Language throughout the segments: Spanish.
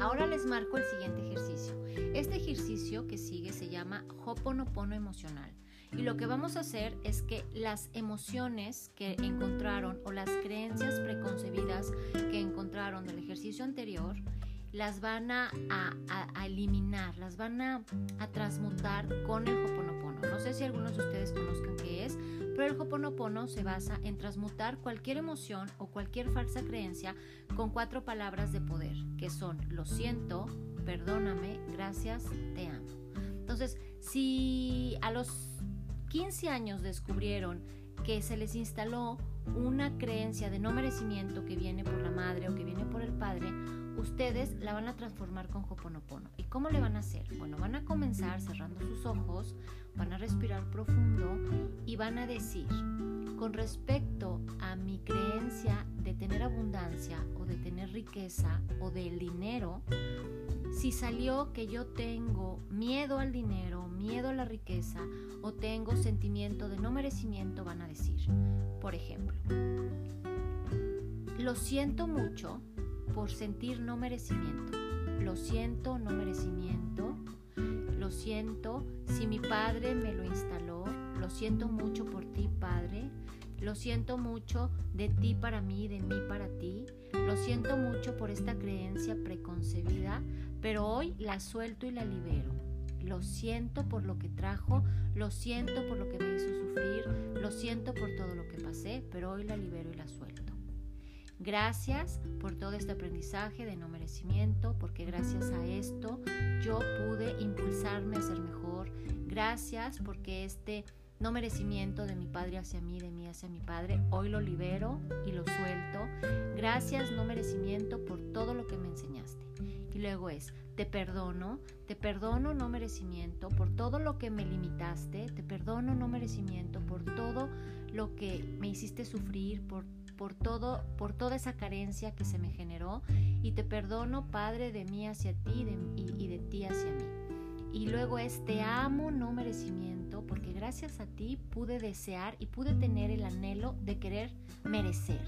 ahora les marco el siguiente ejercicio. Este ejercicio que sigue se llama Hoponopono emocional. Y lo que vamos a hacer es que las emociones que encontraron o las creencias preconcebidas que encontraron del ejercicio anterior, las van a, eliminar, las van a, transmutar con el Hoponopono. No sé si algunos de ustedes conozcan qué es, pero el Hoponopono se basa en transmutar cualquier emoción o cualquier falsa creencia con cuatro palabras de poder, que son lo siento, perdóname, gracias, te amo. Entonces, si a los 15 años descubrieron que se les instaló una creencia de no merecimiento que viene por la madre o que viene por el padre, ustedes la van a transformar con Hoponopono. ¿Y cómo le van a hacer? Bueno, van a cerrando sus ojos, van a respirar profundo y van a decir, con respecto a mi creencia de tener abundancia o de tener riqueza o del dinero, si salió que yo tengo miedo al dinero, miedo a la riqueza o tengo sentimiento de no merecimiento, van a decir, por ejemplo, lo siento mucho por sentir no merecimiento. Lo siento, no merecimiento. Siento si mi padre me lo instaló. Lo siento mucho por ti, Padre. Lo siento mucho de ti para mí, de mí para ti. Lo siento mucho por esta creencia preconcebida, pero hoy la suelto y la libero. Lo siento por lo que trajo, lo siento por lo que me hizo sufrir, lo siento por todo lo que pasé, pero hoy la libero y la suelto. Gracias por todo este aprendizaje de no merecimiento, porque gracias a esto yo ser mejor. Gracias porque este no merecimiento de mi padre hacia mí, de mí hacia mi padre, hoy lo libero y lo suelto. Gracias no merecimiento por todo lo que me enseñaste. Y luego es, te perdono, te perdono no merecimiento por todo lo que me limitaste, te perdono no merecimiento por todo lo que me hiciste sufrir, por por todo, por toda esa carencia que se me generó y te perdono, Padre, de mí hacia ti y, de ti hacia mí. Y luego es te amo, no merecimiento, porque gracias a ti pude desear y pude tener el anhelo de querer merecer.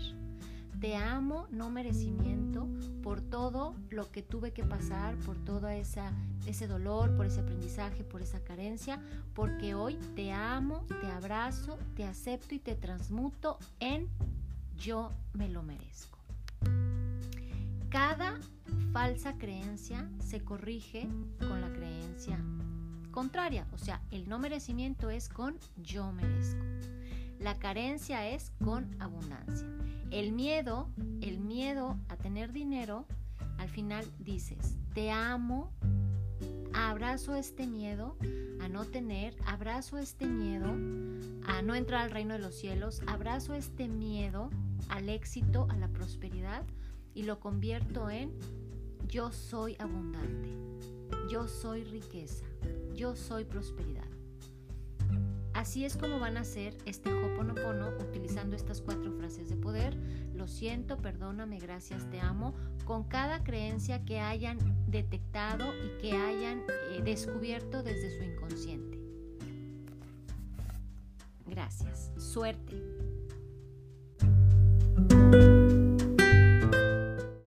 Te amo, no merecimiento, por todo lo que tuve que pasar, por todo esa, ese dolor, por ese aprendizaje, por esa carencia, porque hoy te amo, te abrazo, te acepto y te transmuto en yo me lo merezco. Cada falsa creencia se corrige con la creencia contraria, o sea, el no merecimiento es con yo merezco. La carencia es con abundancia. El miedo, el miedo a tener dinero, al final dices, te amo, abrazo este miedo a no tener, abrazo este miedo a no entrar al reino de los cielos, abrazo este miedo al éxito, a la prosperidad y lo convierto en yo soy abundante, yo soy riqueza, yo soy prosperidad. Así es como van a hacer este Hoponopono utilizando estas cuatro frases de poder. Lo siento, perdóname, gracias, te amo. Con cada creencia que hayan detectado y que hayan eh, descubierto desde su inconsciente. Gracias. Suerte.